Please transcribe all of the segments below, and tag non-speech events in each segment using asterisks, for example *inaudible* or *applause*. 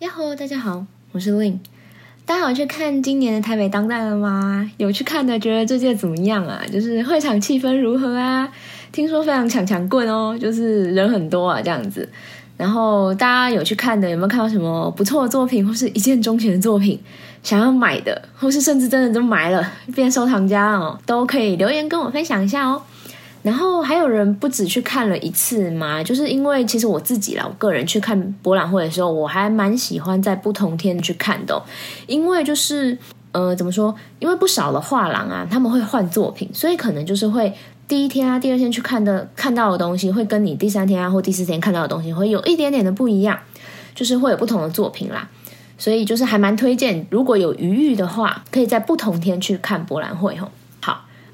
呀吼，大家好，我是 Lin。大家有去看今年的台北当代了吗？有去看的，觉得这届怎么样啊？就是会场气氛如何啊？听说非常抢抢棍哦，就是人很多啊，这样子。然后大家有去看的，有没有看到什么不错的作品，或是一见钟情的作品，想要买的，或是甚至真的就买了变收藏家哦，都可以留言跟我分享一下哦。然后还有人不止去看了一次吗？就是因为其实我自己啦，我个人去看博览会的时候，我还蛮喜欢在不同天去看的，因为就是呃怎么说？因为不少的画廊啊，他们会换作品，所以可能就是会第一天啊、第二天去看的看到的东西，会跟你第三天啊或第四天看到的东西会有一点点的不一样，就是会有不同的作品啦。所以就是还蛮推荐，如果有余裕的话，可以在不同天去看博览会吼。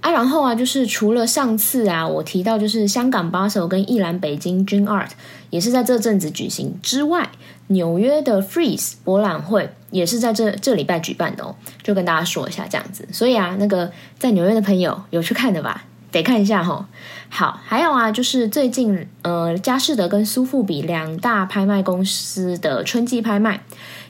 啊，然后啊，就是除了上次啊，我提到就是香港巴首跟一兰北京 Dream Art 也是在这阵子举行之外，纽约的 Freeze 博览会也是在这这礼拜举办的哦，就跟大家说一下这样子。所以啊，那个在纽约的朋友有去看的吧？得看一下哈。好，还有啊，就是最近呃，佳士得跟苏富比两大拍卖公司的春季拍卖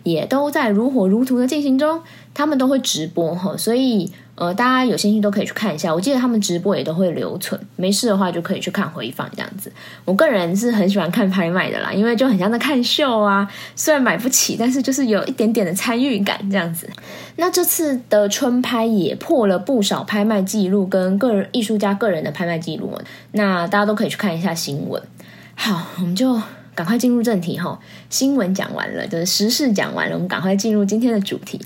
也都在如火如荼的进行中，他们都会直播哈，所以。呃，大家有兴趣都可以去看一下。我记得他们直播也都会留存，没事的话就可以去看回放这样子。我个人是很喜欢看拍卖的啦，因为就很像在看秀啊。虽然买不起，但是就是有一点点的参与感这样子。那这次的春拍也破了不少拍卖记录跟个人艺术家个人的拍卖记录。那大家都可以去看一下新闻。好，我们就赶快进入正题哈。新闻讲完了，就是时事讲完了，我们赶快进入今天的主题。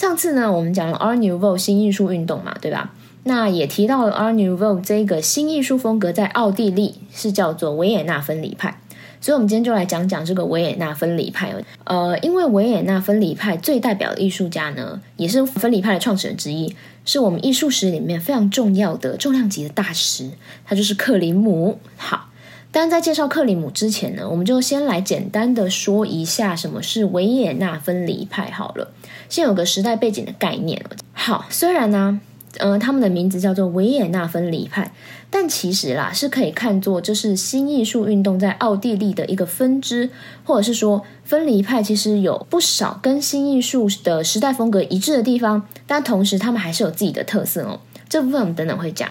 上次呢，我们讲了 Art Nouveau 新艺术运动嘛，对吧？那也提到了 Art Nouveau 这个新艺术风格在奥地利是叫做维也纳分离派，所以我们今天就来讲讲这个维也纳分离派。呃，因为维也纳分离派最代表的艺术家呢，也是分离派的创始人之一，是我们艺术史里面非常重要的重量级的大师，他就是克林姆。好。但在介绍克里姆之前呢，我们就先来简单的说一下什么是维也纳分离派好了。先有个时代背景的概念。好，虽然呢，呃，他们的名字叫做维也纳分离派，但其实啦是可以看作这是新艺术运动在奥地利的一个分支，或者是说分离派其实有不少跟新艺术的时代风格一致的地方，但同时他们还是有自己的特色哦。这部分我们等等会讲。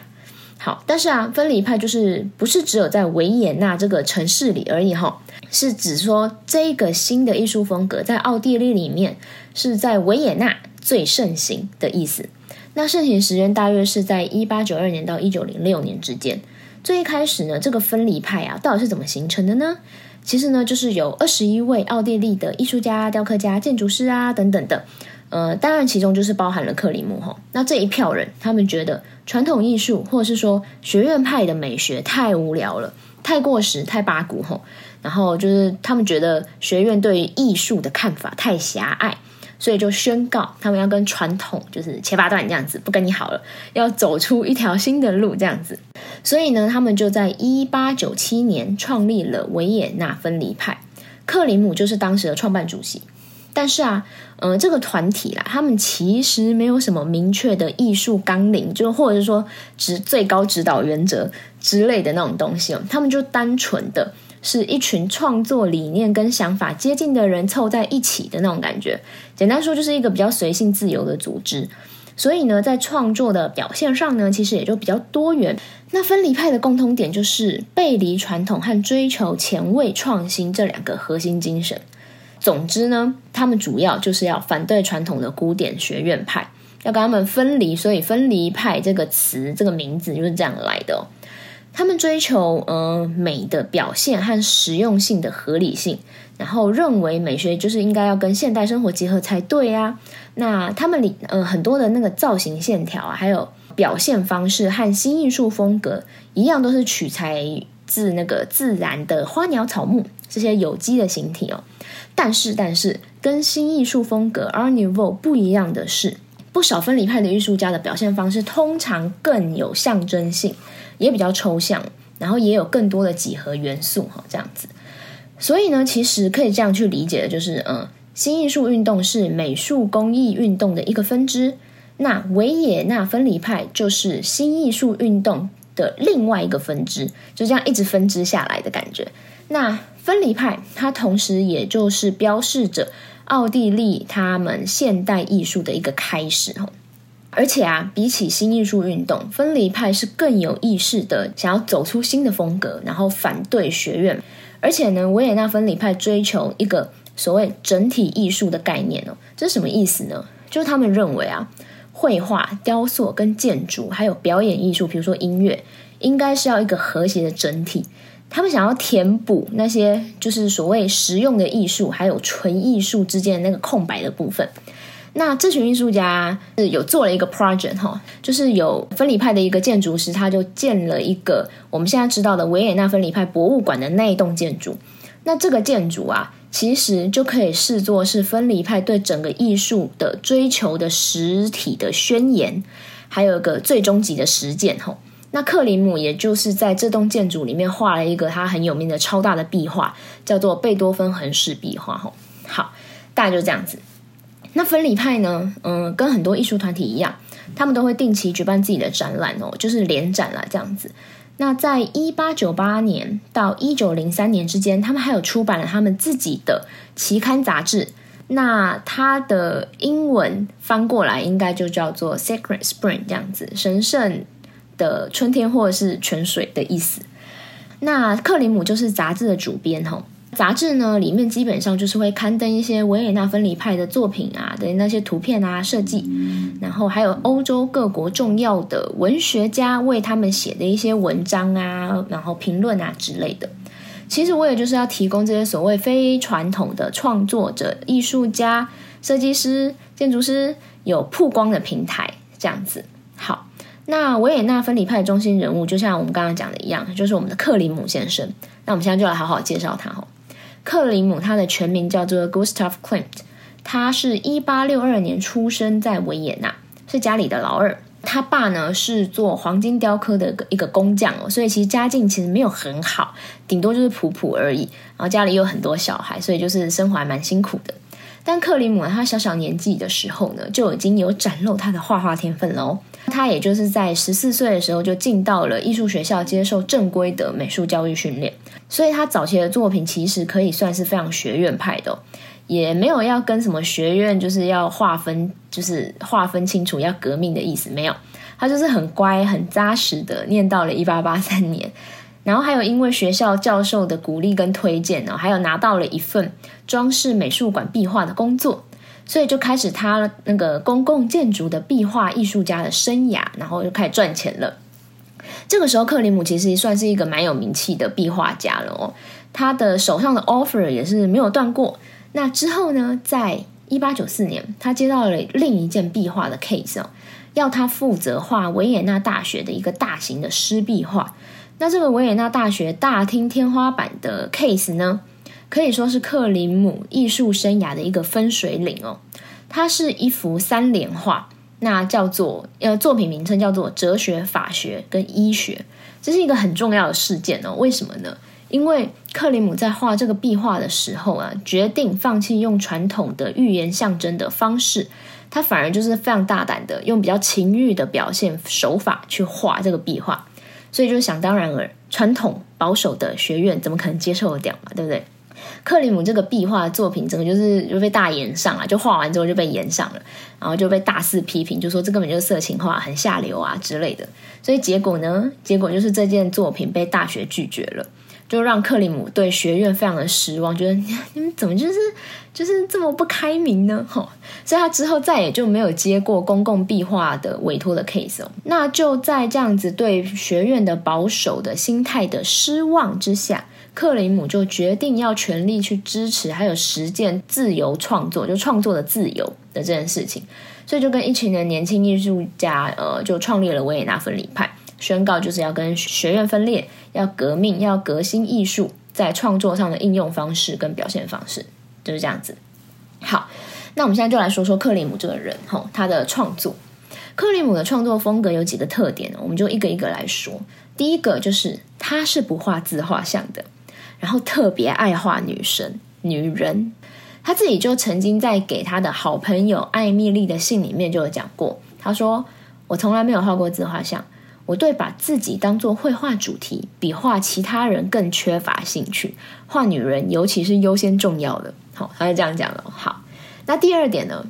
好，但是啊，分离派就是不是只有在维也纳这个城市里而已哈，是指说这个新的艺术风格在奥地利里面是在维也纳最盛行的意思。那盛行时间大约是在一八九二年到一九零六年之间。最一开始呢，这个分离派啊，到底是怎么形成的呢？其实呢，就是有二十一位奥地利的艺术家、雕刻家、建筑师啊等等的。呃，当然其中就是包含了克里姆吼。那这一票人，他们觉得传统艺术或者是说学院派的美学太无聊了，太过时，太八股吼。然后就是他们觉得学院对于艺术的看法太狭隘，所以就宣告他们要跟传统就是切八段这样子，不跟你好了，要走出一条新的路这样子。所以呢，他们就在一八九七年创立了维也纳分离派，克里姆就是当时的创办主席。但是啊，呃，这个团体啦，他们其实没有什么明确的艺术纲领，就或者是说指最高指导原则之类的那种东西哦。他们就单纯的是一群创作理念跟想法接近的人凑在一起的那种感觉。简单说，就是一个比较随性自由的组织。所以呢，在创作的表现上呢，其实也就比较多元。那分离派的共通点就是背离传统和追求前卫创新这两个核心精神。总之呢，他们主要就是要反对传统的古典学院派，要跟他们分离，所以“分离派”这个词、这个名字就是这样来的。他们追求呃美的表现和实用性的合理性，然后认为美学就是应该要跟现代生活结合才对啊。那他们里呃很多的那个造型线条啊，还有表现方式和新艺术风格一样，都是取材自那个自然的花鸟草木这些有机的形体哦。但是，但是跟新艺术风格 Art Nouveau 不一样的是，不少分离派的艺术家的表现方式通常更有象征性，也比较抽象，然后也有更多的几何元素哈，这样子。所以呢，其实可以这样去理解的，就是嗯，新艺术运动是美术工艺运动的一个分支，那维也纳分离派就是新艺术运动的另外一个分支，就这样一直分支下来的感觉。那分离派，它同时也就是标示着奥地利他们现代艺术的一个开始哦。而且啊，比起新艺术运动，分离派是更有意识的想要走出新的风格，然后反对学院。而且呢，维也纳分离派追求一个所谓整体艺术的概念哦。这是什么意思呢？就是他们认为啊，绘画、雕塑跟建筑，还有表演艺术，比如说音乐，应该是要一个和谐的整体。他们想要填补那些就是所谓实用的艺术，还有纯艺术之间那个空白的部分。那这群艺术家是有做了一个 project 哈，就是有分离派的一个建筑师，他就建了一个我们现在知道的维也纳分离派博物馆的那一栋建筑。那这个建筑啊，其实就可以视作是分离派对整个艺术的追求的实体的宣言，还有一个最终极的实践吼。那克林姆也就是在这栋建筑里面画了一个他很有名的超大的壁画，叫做贝多芬横式壁画吼。好，大概就这样子。那分离派呢？嗯，跟很多艺术团体一样，他们都会定期举办自己的展览哦，就是联展啦这样子。那在一八九八年到一九零三年之间，他们还有出版了他们自己的期刊杂志。那它的英文翻过来应该就叫做 “Sacred Spring” 这样子，神圣的春天或者是泉水的意思。那克林姆就是杂志的主编吼。杂志呢，里面基本上就是会刊登一些维也纳分离派的作品啊的那些图片啊设计，然后还有欧洲各国重要的文学家为他们写的一些文章啊，然后评论啊之类的。其实我也就是要提供这些所谓非传统的创作者、艺术家、设计师、建筑师有曝光的平台，这样子。好，那维也纳分离派中心人物，就像我们刚刚讲的一样，就是我们的克里姆先生。那我们现在就来好好介绍他哈。克林姆，他的全名叫做 Gustav Klimt，他是一八六二年出生在维也纳，是家里的老二。他爸呢是做黄金雕刻的一个工匠哦，所以其实家境其实没有很好，顶多就是普普而已。然后家里有很多小孩，所以就是生活还蛮辛苦的。但克林姆他小小年纪的时候呢，就已经有展露他的画画天分喽。他也就是在十四岁的时候就进到了艺术学校接受正规的美术教育训练。所以他早期的作品其实可以算是非常学院派的，也没有要跟什么学院就是要划分，就是划分清楚要革命的意思没有。他就是很乖、很扎实的念到了一八八三年，然后还有因为学校教授的鼓励跟推荐呢，还有拿到了一份装饰美术馆壁画的工作，所以就开始他那个公共建筑的壁画艺术家的生涯，然后就开始赚钱了。这个时候，克里姆其实算是一个蛮有名气的壁画家了哦。他的手上的 offer 也是没有断过。那之后呢，在一八九四年，他接到了另一件壁画的 case 哦，要他负责画维也纳大学的一个大型的湿壁画。那这个维也纳大学大厅天花板的 case 呢，可以说是克林姆艺术生涯的一个分水岭哦。它是一幅三联画。那叫做呃，作品名称叫做哲学、法学跟医学，这是一个很重要的事件哦。为什么呢？因为克林姆在画这个壁画的时候啊，决定放弃用传统的寓言象征的方式，他反而就是非常大胆的用比较情欲的表现手法去画这个壁画，所以就想当然尔，传统保守的学院怎么可能接受得了嘛？对不对？克里姆这个壁画作品，整个就是就被大延上了，就画完之后就被延上了，然后就被大肆批评，就说这根本就是色情画，很下流啊之类的。所以结果呢，结果就是这件作品被大学拒绝了，就让克里姆对学院非常的失望，觉得 *laughs* 你们怎么就是就是这么不开明呢？哈，所以他之后再也就没有接过公共壁画的委托的 case 哦。那就在这样子对学院的保守的心态的失望之下。克林姆就决定要全力去支持，还有实践自由创作，就创作的自由的这件事情，所以就跟一群的年轻艺术家，呃，就创立了维也纳分离派，宣告就是要跟学院分裂，要革命，要革新艺术在创作上的应用方式跟表现方式，就是这样子。好，那我们现在就来说说克林姆这个人，吼，他的创作。克林姆的创作风格有几个特点，我们就一个一个来说。第一个就是他是不画自画像的。然后特别爱画女神、女人，他自己就曾经在给他的好朋友艾米丽的信里面就有讲过，他说：“我从来没有画过自画像，我对把自己当做绘画主题，比画其他人更缺乏兴趣。画女人，尤其是优先重要的。好，他就这样讲了。好，那第二点呢，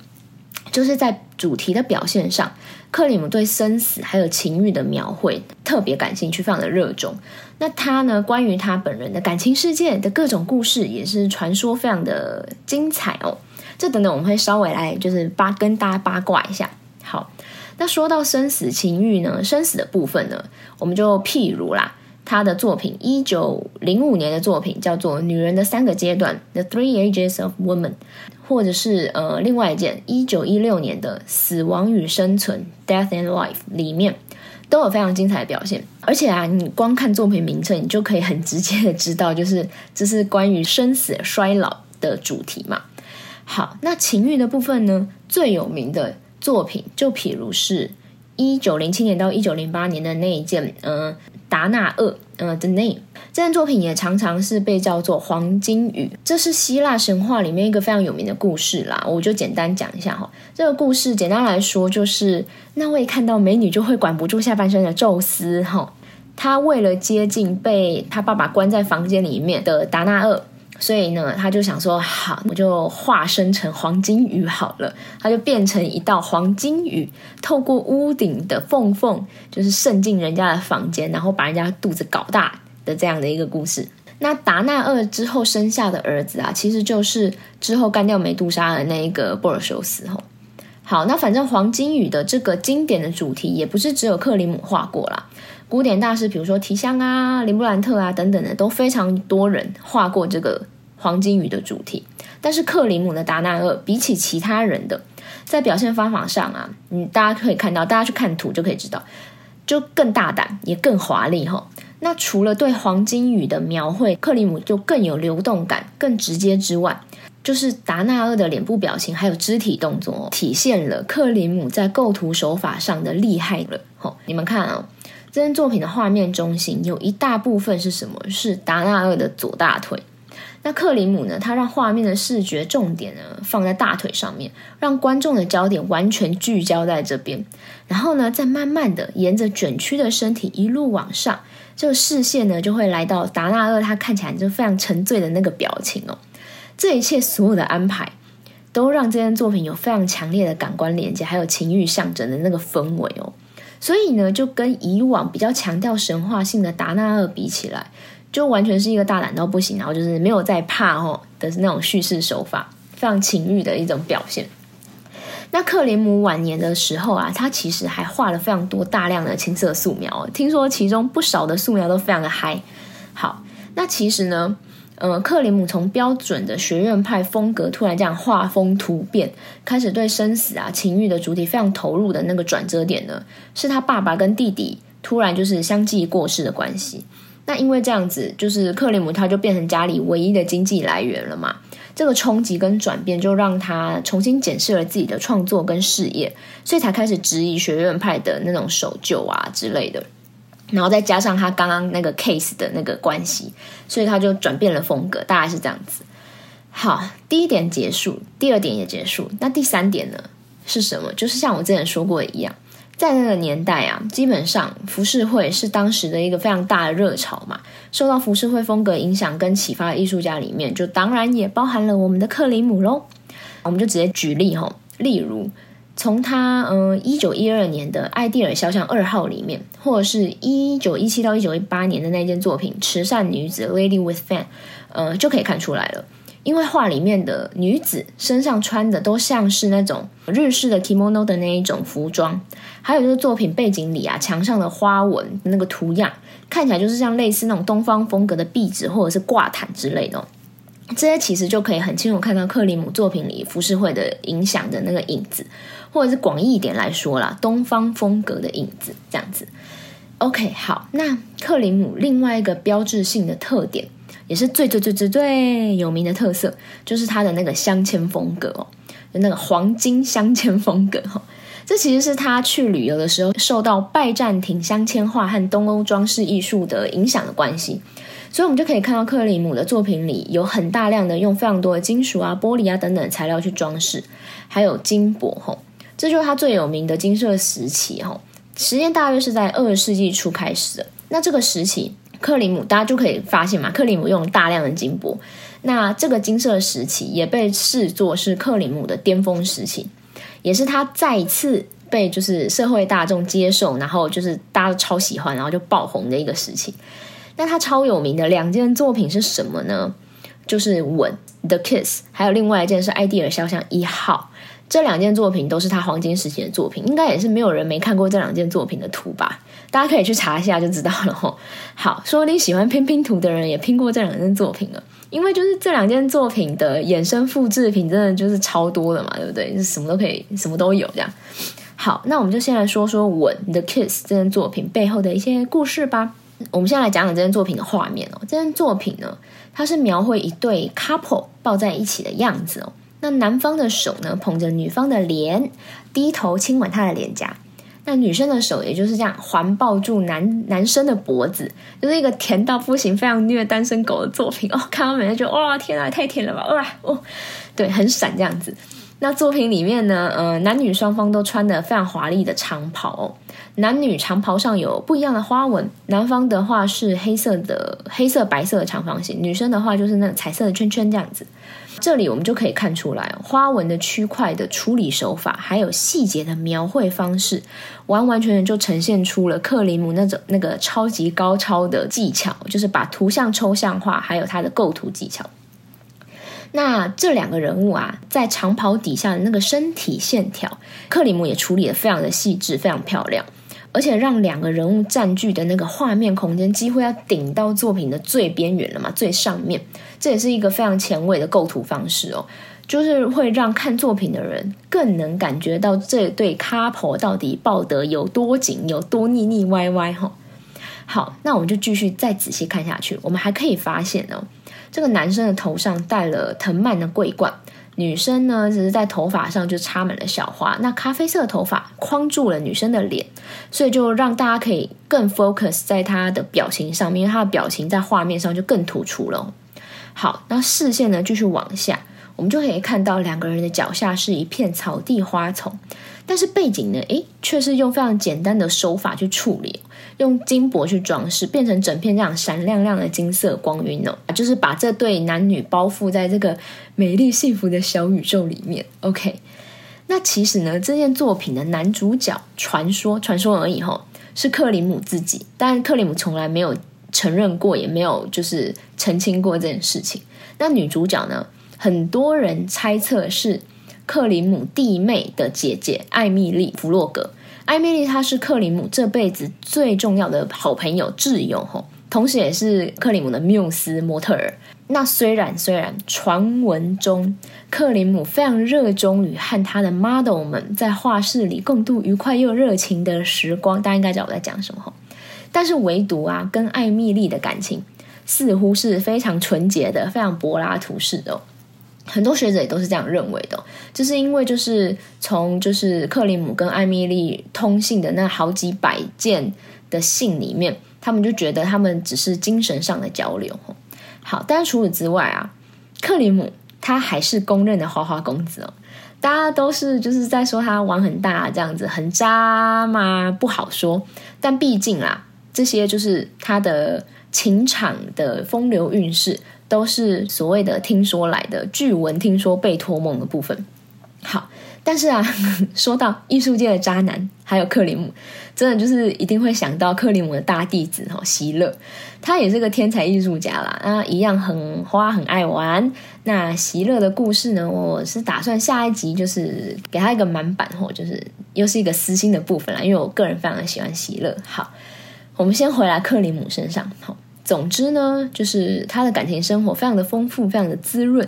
就是在主题的表现上，克里姆对生死还有情欲的描绘特别感兴趣，非常的热衷。那他呢，关于他本人的感情世界的各种故事，也是传说非常的精彩哦。这等等我们会稍微来就是八跟大家八卦一下。好，那说到生死情欲呢，生死的部分呢，我们就譬如啦。他的作品，一九零五年的作品叫做《女人的三个阶段》（The Three Ages of Woman），或者是呃另外一件一九一六年的《死亡与生存》（Death and Life） 里面都有非常精彩的表现。而且啊，你光看作品名称，你就可以很直接的知道，就是这是关于生死衰老的主题嘛。好，那情欲的部分呢，最有名的作品就譬如是一九零七年到一九零八年的那一件，嗯。达纳厄，呃，The Name 这件作品也常常是被叫做黄金雨，这是希腊神话里面一个非常有名的故事啦。我就简单讲一下哈，这个故事简单来说就是那位看到美女就会管不住下半身的宙斯哈，他为了接近被他爸爸关在房间里面的达纳厄。所以呢，他就想说，好，我就化身成黄金鱼好了。他就变成一道黄金鱼，透过屋顶的缝缝，就是渗进人家的房间，然后把人家肚子搞大的这样的一个故事。那达纳厄之后生下的儿子啊，其实就是之后干掉美杜莎的那一个波尔修斯。吼，好，那反正黄金鱼的这个经典的主题，也不是只有克里姆画过啦。*laughs* 古典大师，比如说提香啊、林布兰特啊等等的，都非常多人画过这个黄金鱼的主题。但是克里姆的达纳厄比起其他人的，在表现方法上啊，你大家可以看到，大家去看图就可以知道，就更大胆，也更华丽哈。那除了对黄金鱼的描绘，克里姆就更有流动感、更直接之外，就是达纳厄的脸部表情还有肢体动作，体现了克里姆在构图手法上的厉害了。吼，你们看啊。这件作品的画面中心有一大部分是什么？是达纳厄的左大腿。那克里姆呢？他让画面的视觉重点呢放在大腿上面，让观众的焦点完全聚焦在这边。然后呢，再慢慢的沿着卷曲的身体一路往上，这个视线呢就会来到达纳厄他看起来就非常沉醉的那个表情哦。这一切所有的安排，都让这件作品有非常强烈的感官连接，还有情欲象征的那个氛围哦。所以呢，就跟以往比较强调神话性的达纳厄比起来，就完全是一个大胆到不行，然后就是没有在怕哦的那种叙事手法，非常情欲的一种表现。那克林姆晚年的时候啊，他其实还画了非常多大量的青色素描，听说其中不少的素描都非常的嗨。好，那其实呢。呃，克里姆从标准的学院派风格突然这样画风突变，开始对生死啊、情欲的主体非常投入的那个转折点呢，是他爸爸跟弟弟突然就是相继过世的关系。那因为这样子，就是克里姆他就变成家里唯一的经济来源了嘛。这个冲击跟转变就让他重新检视了自己的创作跟事业，所以才开始质疑学院派的那种守旧啊之类的。然后再加上他刚刚那个 case 的那个关系，所以他就转变了风格，大概是这样子。好，第一点结束，第二点也结束。那第三点呢是什么？就是像我之前说过的一样，在那个年代啊，基本上浮世绘是当时的一个非常大的热潮嘛。受到浮世绘风格影响跟启发的艺术家里面，就当然也包含了我们的克里姆喽。我们就直接举例哈，例如。从他嗯一九一二年的《艾蒂尔肖像二号》里面，或者是一九一七到一九一八年的那件作品《慈善女子 Lady with Fan》，呃，就可以看出来了。因为画里面的女子身上穿的都像是那种日式的 kimono 的那一种服装，还有就是作品背景里啊墙上的花纹那个图样，看起来就是像类似那种东方风格的壁纸或者是挂毯之类的。这些其实就可以很清楚看到克里姆作品里浮世绘的影响的那个影子。或者是广义一点来说啦，东方风格的影子这样子。OK，好，那克林姆另外一个标志性的特点，也是最最最最最有名的特色，就是他的那个镶嵌风格哦，就那个黄金镶嵌风格哈。这其实是他去旅游的时候受到拜占庭镶嵌画和东欧装饰艺术的影响的关系，所以我们就可以看到克里姆的作品里有很大量的用非常多的金属啊、玻璃啊等等材料去装饰，还有金箔吼。这就是他最有名的金色时期哈，时间大约是在二十世纪初开始的。那这个时期，克里姆大家就可以发现嘛，克里姆用大量的金箔。那这个金色时期也被视作是克里姆的巅峰时期，也是他再次被就是社会大众接受，然后就是大家都超喜欢，然后就爆红的一个时期。那他超有名的两件作品是什么呢？就是《吻》The Kiss，还有另外一件是《埃迪尔肖像一号》。这两件作品都是他黄金时期的作品，应该也是没有人没看过这两件作品的图吧？大家可以去查一下就知道了吼。好，说你喜欢拼拼图的人也拼过这两件作品了，因为就是这两件作品的衍生复制品真的就是超多的嘛，对不对？是什么都可以，什么都有这样。好，那我们就先来说说《吻》The Kiss 这件作品背后的一些故事吧。我们先来讲讲这件作品的画面哦。这件作品呢，它是描绘一对 couple 抱在一起的样子哦。那男方的手呢，捧着女方的脸，低头亲吻她的脸颊。那女生的手也就是这样环抱住男男生的脖子，就是一个甜到不行、非常虐单身狗的作品 *laughs* 哦。看到美就哇，天啊，太甜了吧！哇哦，对，很闪这样子。那作品里面呢，呃，男女双方都穿的非常华丽的长袍。男女长袍上有不一样的花纹，男方的话是黑色的黑色白色的长方形，女生的话就是那彩色的圈圈这样子。这里我们就可以看出来，花纹的区块的处理手法，还有细节的描绘方式，完完全全就呈现出了克里姆那种那个超级高超的技巧，就是把图像抽象化，还有他的构图技巧。那这两个人物啊，在长袍底下的那个身体线条，克里姆也处理的非常的细致，非常漂亮。而且让两个人物占据的那个画面空间几乎要顶到作品的最边缘了嘛，最上面，这也是一个非常前卫的构图方式哦，就是会让看作品的人更能感觉到这对 couple 到底抱得有多紧，有多腻腻歪歪哈。好，那我们就继续再仔细看下去，我们还可以发现哦，这个男生的头上戴了藤蔓的桂冠。女生呢，只是在头发上就插满了小花，那咖啡色的头发框住了女生的脸，所以就让大家可以更 focus 在她的表情上面，因为她的表情在画面上就更突出了。好，那视线呢继续往下，我们就可以看到两个人的脚下是一片草地花丛，但是背景呢，诶，却是用非常简单的手法去处理。用金箔去装饰，变成整片这样闪亮亮的金色光晕哦，就是把这对男女包覆在这个美丽幸福的小宇宙里面。OK，那其实呢，这件作品的男主角传说传说而已哈，是克里姆自己，但克里姆从来没有承认过，也没有就是澄清过这件事情。那女主角呢，很多人猜测是克里姆弟妹的姐姐艾米丽·弗洛格。艾米丽她是克里姆这辈子最重要的好朋友挚友吼，同时也是克里姆的缪斯模特儿。那虽然虽然传闻中克里姆非常热衷于和他的 model 们在画室里共度愉快又热情的时光，大家应该知道我在讲什么吼。但是唯独啊，跟艾米丽的感情似乎是非常纯洁的，非常柏拉图式的。很多学者也都是这样认为的，就是因为就是从就是克里姆跟艾米丽通信的那好几百件的信里面，他们就觉得他们只是精神上的交流。好，但除此之外啊，克里姆他还是公认的花花公子哦。大家都是就是在说他玩很大这样子，很渣吗？不好说。但毕竟啊，这些就是他的情场的风流韵事。都是所谓的听说来的，据闻听说被托梦的部分。好，但是啊，*laughs* 说到艺术界的渣男，还有克里姆，真的就是一定会想到克里姆的大弟子哈席勒，他也是个天才艺术家啦，啊，一样很花，很爱玩。那席勒的故事呢，我是打算下一集就是给他一个满版或就是又是一个私心的部分啦，因为我个人非常的喜欢席勒。好，我们先回来克里姆身上，好。总之呢，就是他的感情生活非常的丰富，非常的滋润。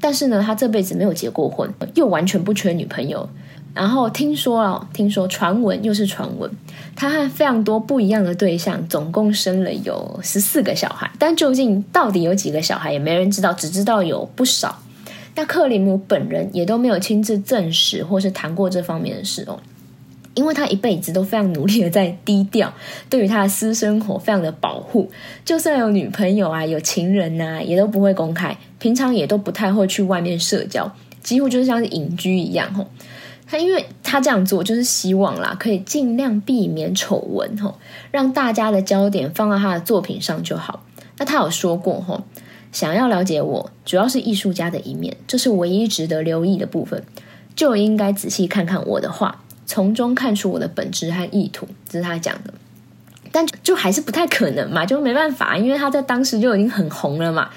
但是呢，他这辈子没有结过婚，又完全不缺女朋友。然后听说了，听说传闻又是传闻，他和非常多不一样的对象，总共生了有十四个小孩。但究竟到底有几个小孩，也没人知道，只知道有不少。那克里姆本人也都没有亲自证实，或是谈过这方面的事哦。因为他一辈子都非常努力的在低调，对于他的私生活非常的保护，就算有女朋友啊、有情人呐，也都不会公开，平常也都不太会去外面社交，几乎就是像是隐居一样吼。他因为他这样做就是希望啦，可以尽量避免丑闻吼，让大家的焦点放到他的作品上就好。那他有说过吼，想要了解我，主要是艺术家的一面，这是唯一值得留意的部分，就应该仔细看看我的画，从中看出我的本质和意图。这是他讲的，但就还是不太可能嘛，就没办法，因为他在当时就已经很红了嘛，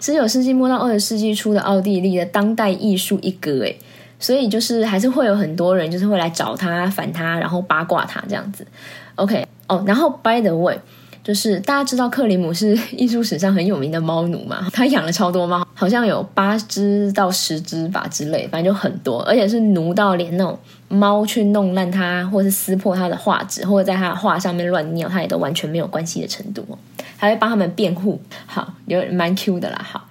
十九世纪末到二十世纪初的奥地利的当代艺术一哥诶。所以就是还是会有很多人就是会来找他反他，然后八卦他这样子。OK 哦，然后 By the way，就是大家知道克里姆是艺术史上很有名的猫奴嘛？他养了超多猫，好像有八只到十只吧之类，反正就很多，而且是奴到连那种猫去弄烂它，或是撕破他的画纸，或者在他的画上面乱尿，他也都完全没有关系的程度哦，还会帮他们辩护。好，有蛮 Q 的啦。好，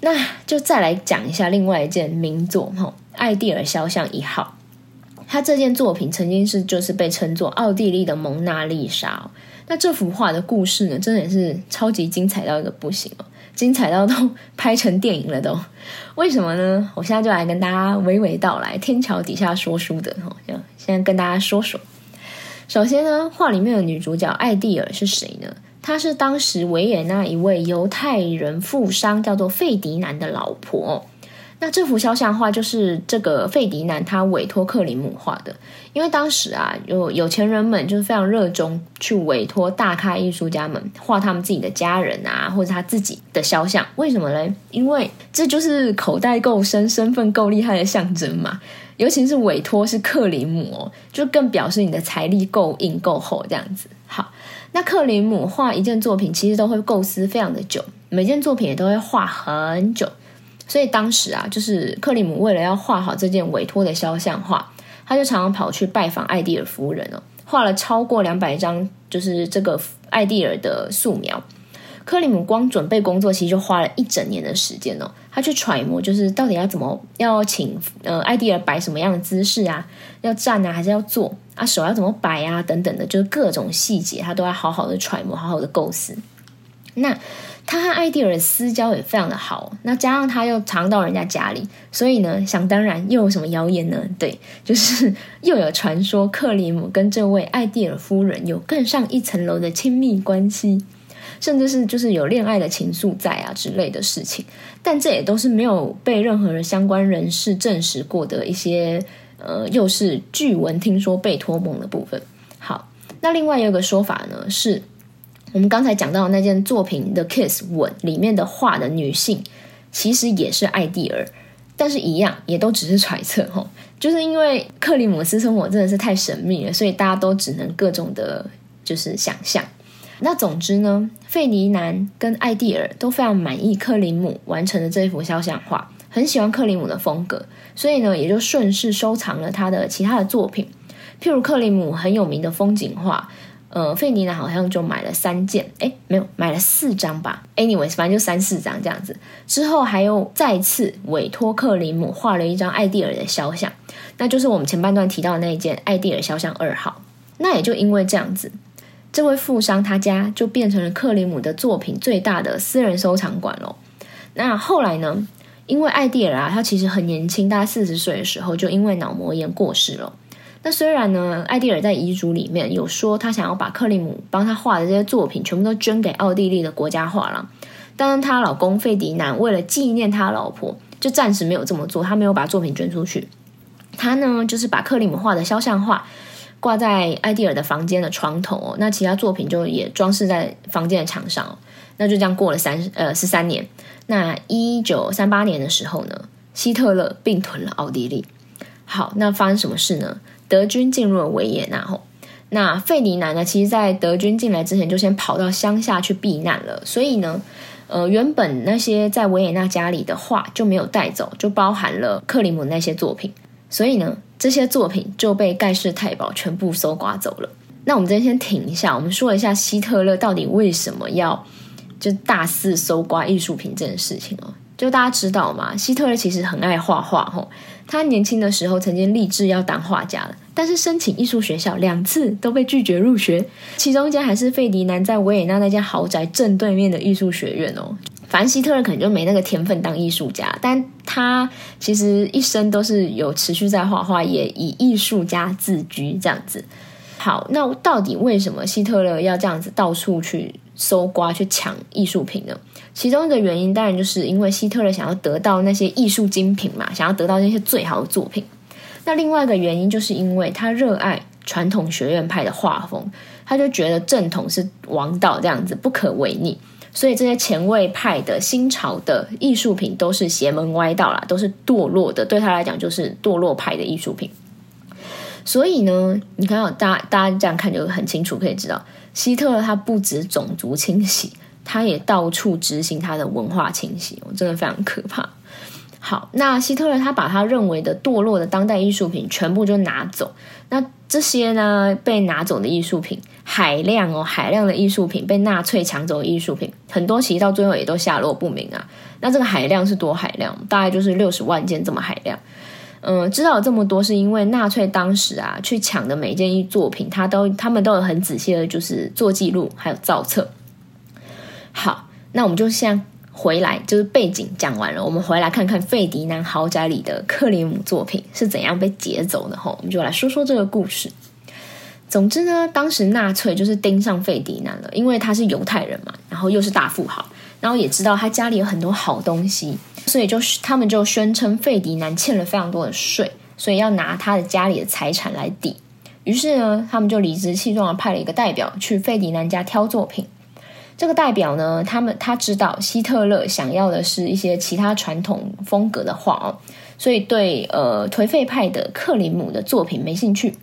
那就再来讲一下另外一件名作哈。艾蒂尔肖像一号，他这件作品曾经是就是被称作奥地利的蒙娜丽莎。那这幅画的故事呢，真的也是超级精彩到一个不行哦，精彩到都 *laughs* 拍成电影了都。为什么呢？我现在就来跟大家娓娓道来，天桥底下说书的哈，就先跟大家说说。首先呢，画里面的女主角艾蒂尔是谁呢？她是当时维也纳一位犹太人富商，叫做费迪南的老婆。那这幅肖像画就是这个费迪南他委托克里姆画的，因为当时啊有有钱人们就是非常热衷去委托大咖艺术家们画他们自己的家人啊或者他自己的肖像，为什么呢？因为这就是口袋够深、身份够厉害的象征嘛。尤其是委托是克里姆，哦，就更表示你的财力够硬、够厚这样子。好，那克里姆画一件作品其实都会构思非常的久，每件作品也都会画很久。所以当时啊，就是克里姆为了要画好这件委托的肖像画，他就常常跑去拜访艾蒂尔夫人哦，画了超过两百张，就是这个艾蒂尔的素描。克里姆光准备工作其实就花了一整年的时间哦，他去揣摩，就是到底要怎么要请呃艾蒂尔摆什么样的姿势啊，要站啊还是要坐啊，手要怎么摆啊等等的，就是各种细节他都要好好的揣摩，好好的构思。那。他和艾蒂尔的私交也非常的好，那加上他又常到人家家里，所以呢，想当然又有什么谣言呢？对，就是又有传说克里姆跟这位艾蒂尔夫人有更上一层楼的亲密关系，甚至是就是有恋爱的情愫在啊之类的事情。但这也都是没有被任何相关人士证实过的一些呃，又是据闻听说被托梦的部分。好，那另外有个说法呢是。我们刚才讲到那件作品的《Kiss 吻》里面的画的女性，其实也是艾蒂尔，但是一样也都只是揣测哈，就是因为克里姆斯生活真的是太神秘了，所以大家都只能各种的，就是想象。那总之呢，费尼南跟艾蒂尔都非常满意克里姆完成的这一幅肖像画，很喜欢克里姆的风格，所以呢，也就顺势收藏了他的其他的作品，譬如克里姆很有名的风景画。呃，费尼南好像就买了三件，哎，没有买了四张吧。Anyways，反正就三四张这样子。之后还有再次委托克里姆画了一张艾蒂尔的肖像，那就是我们前半段提到的那一件艾蒂尔肖像二号。那也就因为这样子，这位富商他家就变成了克里姆的作品最大的私人收藏馆喽。那后来呢，因为艾蒂尔啊，他其实很年轻，大概四十岁的时候就因为脑膜炎过世了。那虽然呢，艾蒂尔在遗嘱里面有说他想要把克里姆帮他画的这些作品全部都捐给奥地利的国家画廊，但是她老公费迪南为了纪念他老婆，就暂时没有这么做，他没有把作品捐出去。他呢，就是把克里姆画的肖像画挂在艾蒂尔的房间的床头，那其他作品就也装饰在房间的墙上。那就这样过了三呃十三年。那一九三八年的时候呢，希特勒并吞了奥地利。好，那发生什么事呢？德军进入了维也纳后，那费迪南呢？其实，在德军进来之前，就先跑到乡下去避难了。所以呢，呃，原本那些在维也纳家里的画就没有带走，就包含了克里姆那些作品。所以呢，这些作品就被盖世太保全部搜刮走了。那我们这边先停一下，我们说一下希特勒到底为什么要就大肆搜刮艺术品这件事情哦。就大家知道嘛，希特勒其实很爱画画吼。他年轻的时候曾经立志要当画家了，但是申请艺术学校两次都被拒绝入学，其中一间还是费迪南在维也纳那间豪宅正对面的艺术学院哦。反正希特勒可能就没那个天分当艺术家，但他其实一生都是有持续在画画，也以艺术家自居这样子。好，那到底为什么希特勒要这样子到处去搜刮、去抢艺术品呢？其中一个原因当然就是因为希特勒想要得到那些艺术精品嘛，想要得到那些最好的作品。那另外一个原因就是因为他热爱传统学院派的画风，他就觉得正统是王道，这样子不可违逆。所以这些前卫派的新潮的艺术品都是邪门歪道啦，都是堕落的。对他来讲，就是堕落派的艺术品。所以呢，你看，大大家这样看就很清楚，可以知道，希特勒他不止种族清洗，他也到处执行他的文化清洗，我真的非常可怕。好，那希特勒他把他认为的堕落的当代艺术品全部就拿走，那这些呢被拿走的艺术品。海量哦，海量的艺术品被纳粹抢走艺术品，很多其实到最后也都下落不明啊。那这个海量是多海量？大概就是六十万件这么海量。嗯，知道这么多是因为纳粹当时啊去抢的每一件作品，他都他们都有很仔细的，就是做记录还有造册。好，那我们就先回来，就是背景讲完了，我们回来看看费迪南豪宅里的克里姆作品是怎样被劫走的哈。我们就来说说这个故事。总之呢，当时纳粹就是盯上费迪南了，因为他是犹太人嘛，然后又是大富豪，然后也知道他家里有很多好东西，所以就是他们就宣称费迪南欠了非常多的税，所以要拿他的家里的财产来抵。于是呢，他们就理直气壮的派了一个代表去费迪南家挑作品。这个代表呢，他们他知道希特勒想要的是一些其他传统风格的画哦，所以对呃颓废派的克里姆的作品没兴趣。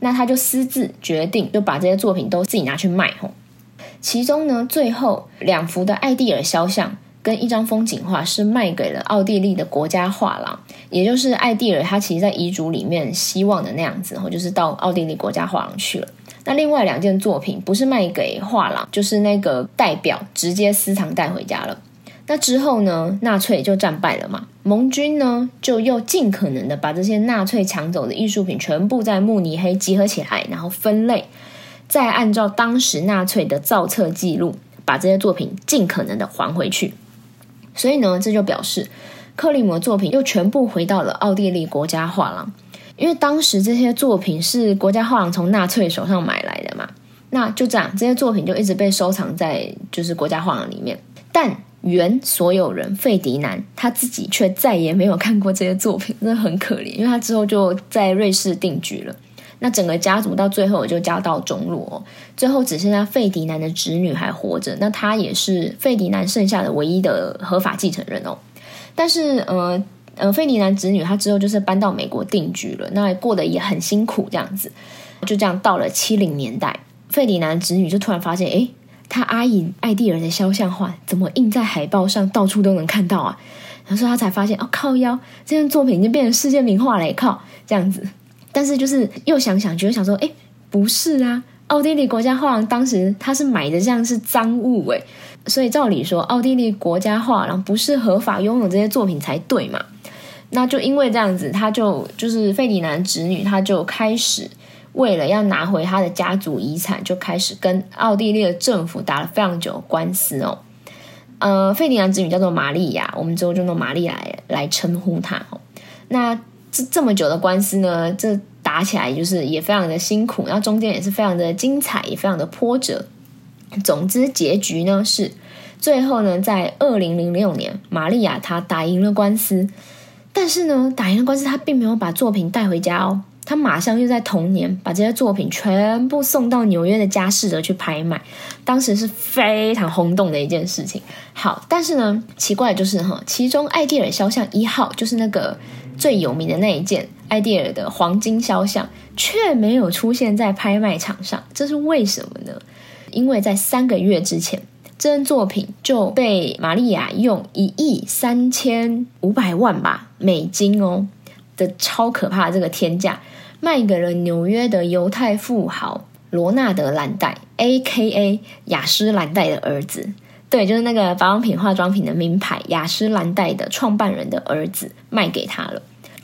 那他就私自决定，就把这些作品都自己拿去卖吼。其中呢，最后两幅的艾蒂尔肖像跟一张风景画是卖给了奥地利的国家画廊，也就是艾蒂尔他其实在遗嘱里面希望的那样子，吼，就是到奥地利国家画廊去了。那另外两件作品不是卖给画廊，就是那个代表直接私藏带回家了。那之后呢？纳粹就战败了嘛。盟军呢，就又尽可能的把这些纳粹抢走的艺术品全部在慕尼黑集合起来，然后分类，再按照当时纳粹的造册记录，把这些作品尽可能的还回去。所以呢，这就表示克里姆的作品又全部回到了奥地利国家画廊，因为当时这些作品是国家画廊从纳粹手上买来的嘛。那就这样，这些作品就一直被收藏在就是国家画廊里面，但。原所有人费迪南他自己却再也没有看过这些作品，真的很可怜，因为他之后就在瑞士定居了。那整个家族到最后就家道中落，最后只剩下费迪南的侄女还活着。那他也是费迪南剩下的唯一的合法继承人哦。但是呃呃，费迪南侄女她之后就是搬到美国定居了，那过得也很辛苦，这样子。就这样到了七零年代，费迪南侄女就突然发现，哎。他阿姨艾蒂尔的肖像画怎么印在海报上，到处都能看到啊？然后说他才发现，哦靠腰，这件作品已经变成世界名画了，靠这样子。但是就是又想想，觉得想说，哎，不是啊，奥地利国家画廊当时他是买的像是赃物诶，所以照理说，奥地利国家画廊不是合法拥有这些作品才对嘛？那就因为这样子，他就就是费迪南侄女，他就开始。为了要拿回他的家族遗产，就开始跟奥地利的政府打了非常久的官司哦。呃，费迪南子女叫做玛利亚，我们之后就用玛利亚来称呼她哦。那这这么久的官司呢，这打起来就是也非常的辛苦，然后中间也是非常的精彩，也非常的波折。总之，结局呢是最后呢，在二零零六年，玛利亚她打赢了官司，但是呢，打赢了官司，她并没有把作品带回家哦。他马上又在同年把这些作品全部送到纽约的佳士得去拍卖，当时是非常轰动的一件事情。好，但是呢，奇怪的就是哈，其中艾蒂尔肖像一号就是那个最有名的那一件艾迪尔的黄金肖像，却没有出现在拍卖场上，这是为什么呢？因为在三个月之前，这件作品就被玛利亚用一亿三千五百万吧美金哦的超可怕这个天价。卖给了纽约的犹太富豪罗纳德·兰黛 （A.K.A. 雅诗兰黛的儿子）。对，就是那个保养品、化妆品的名牌雅诗兰黛的创办人的儿子，卖给他了。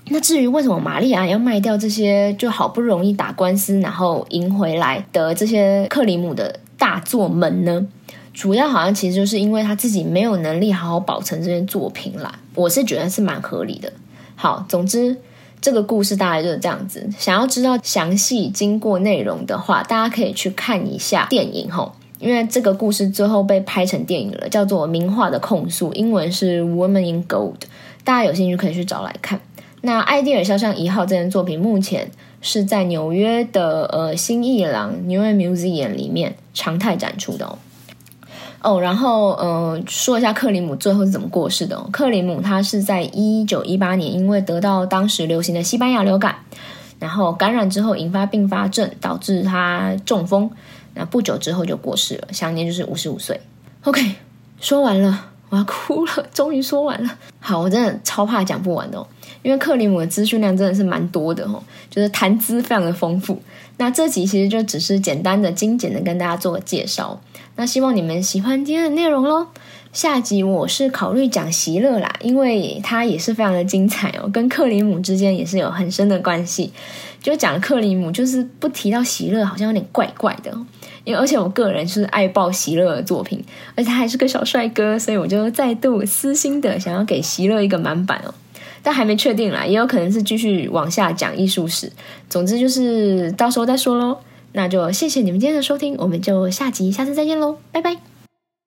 那至于为什么玛丽亚要卖掉这些就好不容易打官司然后赢回来的这些克里姆的大作们呢？主要好像其实就是因为他自己没有能力好好保存这些作品啦。我是觉得是蛮合理的。好，总之这个故事大概就是这样子。想要知道详细经过内容的话，大家可以去看一下电影吼。因为这个故事最后被拍成电影了，叫做《名画的控诉》，英文是《Woman in Gold》，大家有兴趣可以去找来看。那《艾迪尔肖像一号》这件作品目前是在纽约的呃新艺廊 New Museum 里面常态展出的哦。哦，然后呃说一下克里姆最后是怎么过世的哦。克里姆他是在一九一八年因为得到当时流行的西班牙流感，然后感染之后引发并发症，导致他中风。那不久之后就过世了，享年就是五十五岁。OK，说完了，我要哭了，终于说完了。好，我真的超怕讲不完哦，因为克里姆的资讯量真的是蛮多的哦，就是谈资非常的丰富。那这集其实就只是简单的、精简的跟大家做个介绍。那希望你们喜欢今天的内容喽。下集我是考虑讲席勒啦，因为他也是非常的精彩哦，跟克里姆之间也是有很深的关系。就讲克里姆，就是不提到席勒，好像有点怪怪的。因为而且我个人是爱爆席勒的作品，而且他还是个小帅哥，所以我就再度私心的想要给席勒一个满版哦。但还没确定啦，也有可能是继续往下讲艺术史。总之就是到时候再说喽。那就谢谢你们今天的收听，我们就下集下次再见喽，拜拜。